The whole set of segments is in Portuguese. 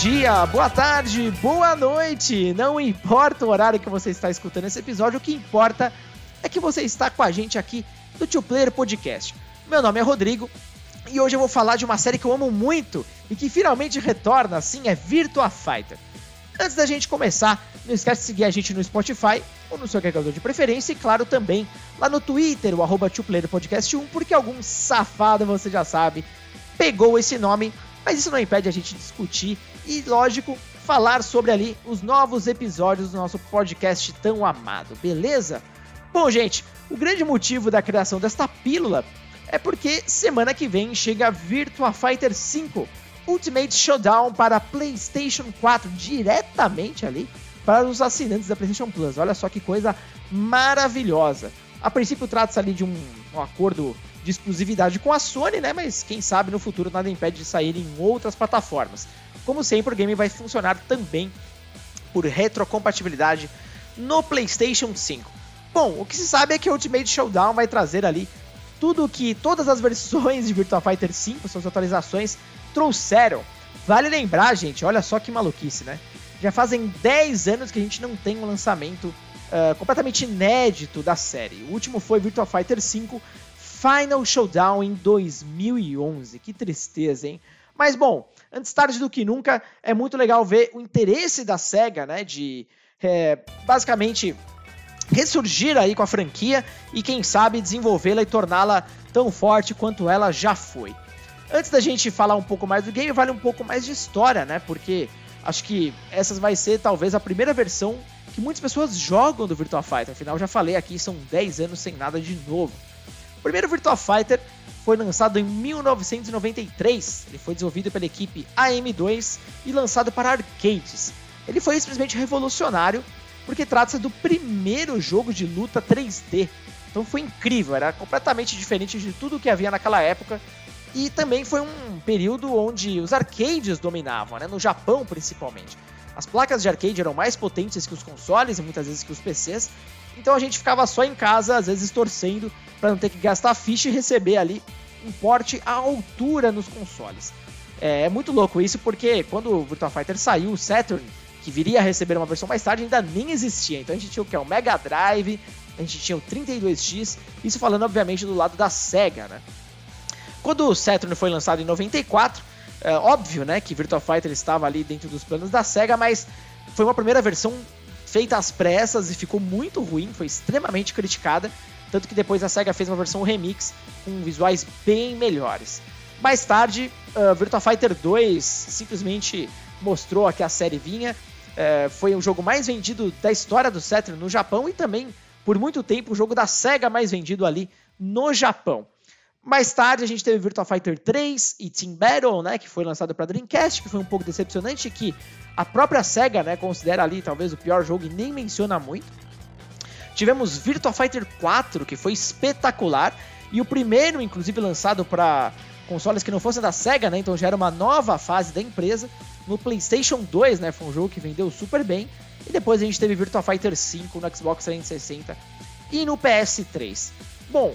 dia, boa tarde, boa noite. Não importa o horário que você está escutando esse episódio, o que importa é que você está com a gente aqui do Two Player Podcast. Meu nome é Rodrigo e hoje eu vou falar de uma série que eu amo muito e que finalmente retorna, assim, é Virtua Fighter. Antes da gente começar, não esquece de seguir a gente no Spotify ou no seu agregador de preferência e, claro, também lá no Twitter, o arroba Podcast 1, porque algum safado, você já sabe, pegou esse nome mas isso não impede a gente discutir e, lógico, falar sobre ali os novos episódios do nosso podcast tão amado, beleza? Bom, gente, o grande motivo da criação desta pílula é porque semana que vem chega Virtua Fighter 5 Ultimate Showdown para PlayStation 4 diretamente ali para os assinantes da PlayStation Plus. Olha só que coisa maravilhosa. A princípio trata-se ali de um, um acordo de exclusividade com a Sony, né? Mas quem sabe no futuro nada impede de sair em outras plataformas. Como sempre, o game vai funcionar também por retrocompatibilidade no PlayStation 5. Bom, o que se sabe é que Ultimate Showdown vai trazer ali tudo que todas as versões de Virtua Fighter 5, suas atualizações, trouxeram. Vale lembrar, gente, olha só que maluquice, né? Já fazem 10 anos que a gente não tem um lançamento uh, completamente inédito da série. O último foi Virtua Fighter 5 Final Showdown em 2011. Que tristeza, hein? Mas bom, antes tarde do que nunca, é muito legal ver o interesse da SEGA, né? De é, basicamente ressurgir aí com a franquia e quem sabe desenvolvê-la e torná-la tão forte quanto ela já foi. Antes da gente falar um pouco mais do game, vale um pouco mais de história, né? Porque acho que essa vai ser talvez a primeira versão que muitas pessoas jogam do Virtua Fighter. Afinal, já falei aqui, são 10 anos sem nada de novo. O primeiro Virtua Fighter foi lançado em 1993. Ele foi desenvolvido pela equipe AM2 e lançado para arcades. Ele foi simplesmente revolucionário porque trata-se do primeiro jogo de luta 3D. Então foi incrível, era completamente diferente de tudo que havia naquela época. E também foi um período onde os arcades dominavam, né? no Japão principalmente. As placas de arcade eram mais potentes que os consoles e muitas vezes que os PCs, então a gente ficava só em casa, às vezes torcendo para não ter que gastar ficha e receber ali um porte à altura nos consoles. É, é, muito louco isso porque quando o Virtua Fighter saiu, o Saturn, que viria a receber uma versão mais tarde, ainda nem existia. Então a gente tinha o que? O Mega Drive, a gente tinha o 32X, isso falando obviamente do lado da SEGA, né? Quando o Saturn foi lançado em 94, é óbvio, né, que Virtua Fighter estava ali dentro dos planos da SEGA, mas foi uma primeira versão feita às pressas e ficou muito ruim, foi extremamente criticada, tanto que depois a SEGA fez uma versão remix com visuais bem melhores. Mais tarde, uh, Virtua Fighter 2 simplesmente mostrou que a série vinha, uh, foi o jogo mais vendido da história do Saturn no Japão e também, por muito tempo, o jogo da SEGA mais vendido ali no Japão. Mais tarde a gente teve Virtua Fighter 3 e Team Battle, né, que foi lançado para Dreamcast, que foi um pouco decepcionante, que a própria SEGA, né, considera ali talvez o pior jogo e nem menciona muito. Tivemos Virtua Fighter 4, que foi espetacular, e o primeiro, inclusive, lançado para consoles que não fossem da SEGA, né, então já era uma nova fase da empresa. No PlayStation 2, né, foi um jogo que vendeu super bem, e depois a gente teve Virtua Fighter 5 no Xbox 360 e no PS3. Bom,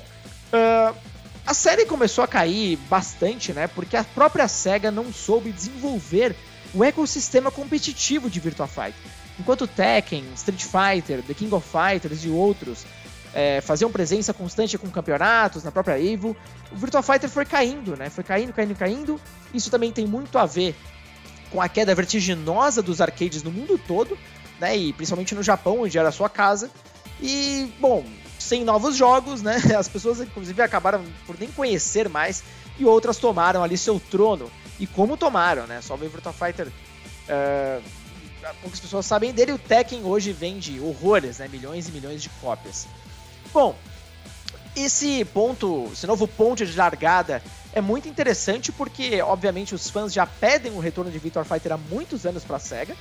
uh, a série começou a cair bastante, né? Porque a própria SEGA não soube desenvolver o ecossistema competitivo de Virtua Fighter. Enquanto Tekken, Street Fighter, The King of Fighters e outros é, faziam presença constante com campeonatos, na própria Evo, o Virtua Fighter foi caindo, né? Foi caindo, caindo, caindo. Isso também tem muito a ver com a queda vertiginosa dos arcades no mundo todo, né? E principalmente no Japão, onde era a sua casa. E, bom, sem novos jogos, né? As pessoas, inclusive, acabaram por nem conhecer mais e outras tomaram ali seu trono. E como tomaram, né? Só o Virtua Fighter. Uh, poucas pessoas sabem dele. O Tekken hoje vende horrores, né? Milhões e milhões de cópias. Bom, esse ponto, esse novo ponto de largada é muito interessante porque, obviamente, os fãs já pedem o retorno de Virtua Fighter há muitos anos para a SEGA.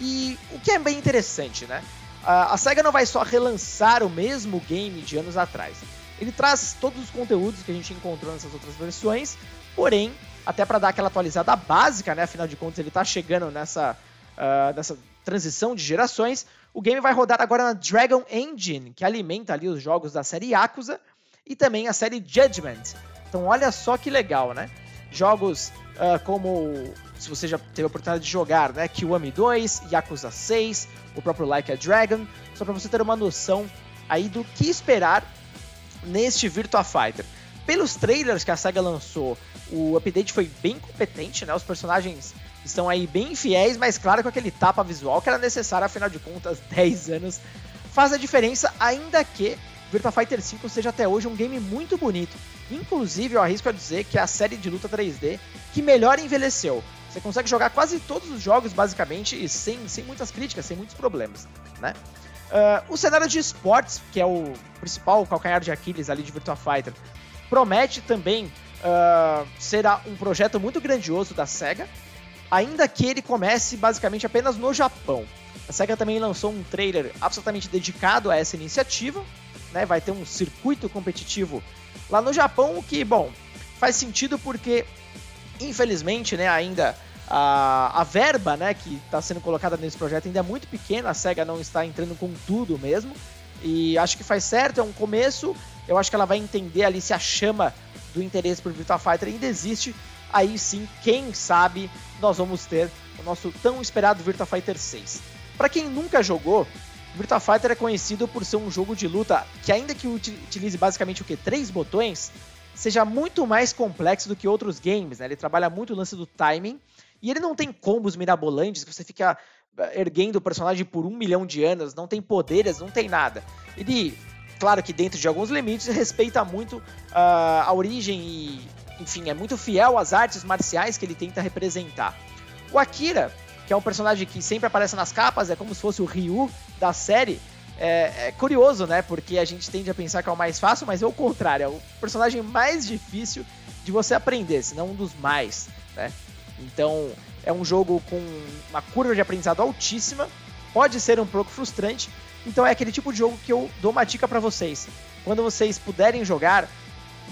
E o que é bem interessante, né? a SEGA não vai só relançar o mesmo game de anos atrás. Ele traz todos os conteúdos que a gente encontrou nessas outras versões, porém, até para dar aquela atualizada básica, né? Afinal de contas, ele está chegando nessa, uh, nessa transição de gerações. O game vai rodar agora na Dragon Engine, que alimenta ali os jogos da série Yakuza e também a série Judgment. Então, olha só que legal, né? Jogos uh, como se você já teve a oportunidade de jogar, né? Kiwami 2, Yakuza 6, o próprio Like a Dragon, só para você ter uma noção aí do que esperar neste Virtua Fighter. Pelos trailers que a SEGA lançou, o update foi bem competente, né? Os personagens estão aí bem fiéis, mas claro com aquele tapa visual que era necessário, afinal de contas, 10 anos faz a diferença, ainda que Virtua Fighter 5 seja até hoje um game muito bonito. Inclusive, eu arrisco a dizer que é a série de luta 3D que melhor envelheceu. Você consegue jogar quase todos os jogos, basicamente, sem, sem muitas críticas, sem muitos problemas, né? Uh, o cenário de esportes, que é o principal calcanhar de Aquiles ali de Virtua Fighter, promete também uh, ser um projeto muito grandioso da SEGA, ainda que ele comece basicamente apenas no Japão. A SEGA também lançou um trailer absolutamente dedicado a essa iniciativa, né? Vai ter um circuito competitivo lá no Japão, o que, bom, faz sentido porque, infelizmente, né, ainda a, a verba, né, que está sendo colocada nesse projeto ainda é muito pequena, a SEGA não está entrando com tudo mesmo, e acho que faz certo, é um começo, eu acho que ela vai entender ali se a chama do interesse por Virtua Fighter ainda existe, aí sim, quem sabe, nós vamos ter o nosso tão esperado Virtua Fighter 6. Para quem nunca jogou, Virtua Fighter é conhecido por ser um jogo de luta que, ainda que utilize basicamente o que? Três botões, seja muito mais complexo do que outros games. Né? Ele trabalha muito o lance do timing e ele não tem combos mirabolantes que você fica eh, erguendo o personagem por um milhão de anos, não tem poderes, não tem nada. Ele, claro que dentro de alguns limites, respeita muito uh, a origem e, enfim, é muito fiel às artes marciais que ele tenta representar. O Akira que é um personagem que sempre aparece nas capas, é como se fosse o Ryu da série. É, é, curioso, né? Porque a gente tende a pensar que é o mais fácil, mas é o contrário, é o personagem mais difícil de você aprender, se não um dos mais, né? Então, é um jogo com uma curva de aprendizado altíssima, pode ser um pouco frustrante, então é aquele tipo de jogo que eu dou uma dica para vocês. Quando vocês puderem jogar,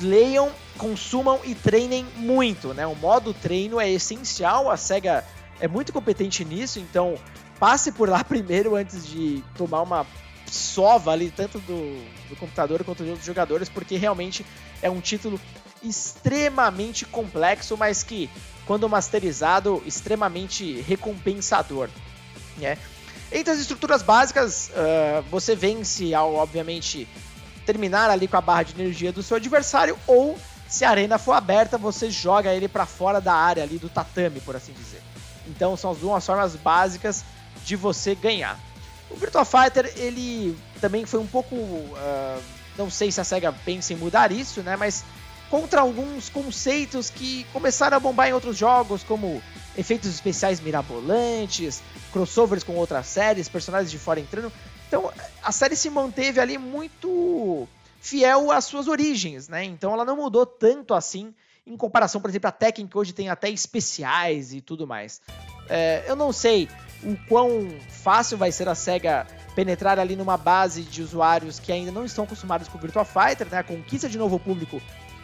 leiam, consumam e treinem muito, né? O modo treino é essencial, a SEGA é muito competente nisso, então passe por lá primeiro antes de tomar uma sova ali, tanto do, do computador quanto dos jogadores, porque realmente é um título extremamente complexo, mas que, quando masterizado, extremamente recompensador. Né? Entre as estruturas básicas, uh, você vence ao, obviamente, terminar ali com a barra de energia do seu adversário, ou se a arena for aberta, você joga ele para fora da área ali do tatame, por assim dizer. Então são as duas formas básicas de você ganhar. O Virtua Fighter, ele também foi um pouco. Uh, não sei se a SEGA pensa em mudar isso, né? Mas contra alguns conceitos que começaram a bombar em outros jogos, como efeitos especiais mirabolantes, crossovers com outras séries, personagens de fora entrando. Então a série se manteve ali muito fiel às suas origens, né? Então ela não mudou tanto assim em comparação, por exemplo, a Tekken, que hoje tem até especiais e tudo mais. É, eu não sei o quão fácil vai ser a SEGA penetrar ali numa base de usuários que ainda não estão acostumados com o Virtua Fighter, né? A conquista de novo público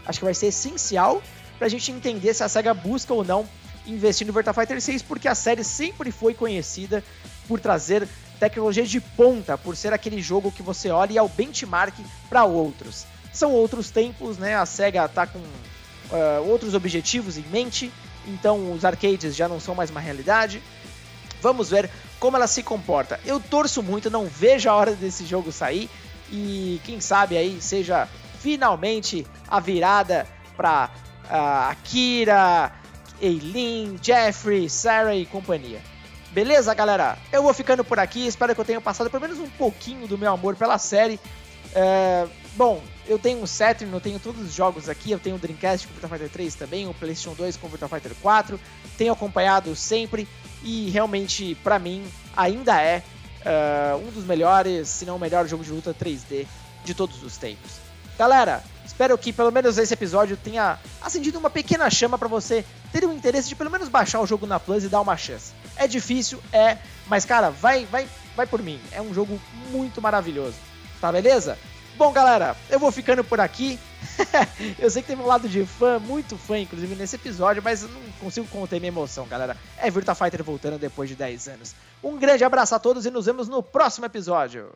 acho que vai ser essencial para a gente entender se a SEGA busca ou não investir no Virtua Fighter 6, porque a série sempre foi conhecida por trazer tecnologia de ponta, por ser aquele jogo que você olha e é o benchmark para outros. São outros tempos, né? A SEGA tá com uh, outros objetivos em mente, então os arcades já não são mais uma realidade. Vamos ver como ela se comporta. Eu torço muito, não vejo a hora desse jogo sair e quem sabe aí seja finalmente a virada para uh, Akira, Eileen, Jeffrey, Sarah e companhia. Beleza, galera? Eu vou ficando por aqui. Espero que eu tenha passado pelo menos um pouquinho do meu amor pela série. Uh, bom, eu tenho um Saturn, eu tenho todos os jogos aqui, eu tenho o Dreamcast com Virtua Fighter 3 também, o PlayStation 2 com Virtua Fighter 4, tenho acompanhado sempre e realmente, para mim, ainda é uh, um dos melhores, se não o melhor jogo de luta 3D de todos os tempos. Galera, espero que pelo menos esse episódio tenha acendido uma pequena chama para você ter o interesse de pelo menos baixar o jogo na Plus e dar uma chance. É difícil, é, mas cara, vai, vai, vai por mim. É um jogo muito maravilhoso. Tá beleza? Bom, galera, eu vou ficando por aqui. eu sei que teve um lado de fã, muito fã, inclusive, nesse episódio, mas não consigo conter minha emoção, galera. É Virtua Fighter voltando depois de 10 anos. Um grande abraço a todos e nos vemos no próximo episódio.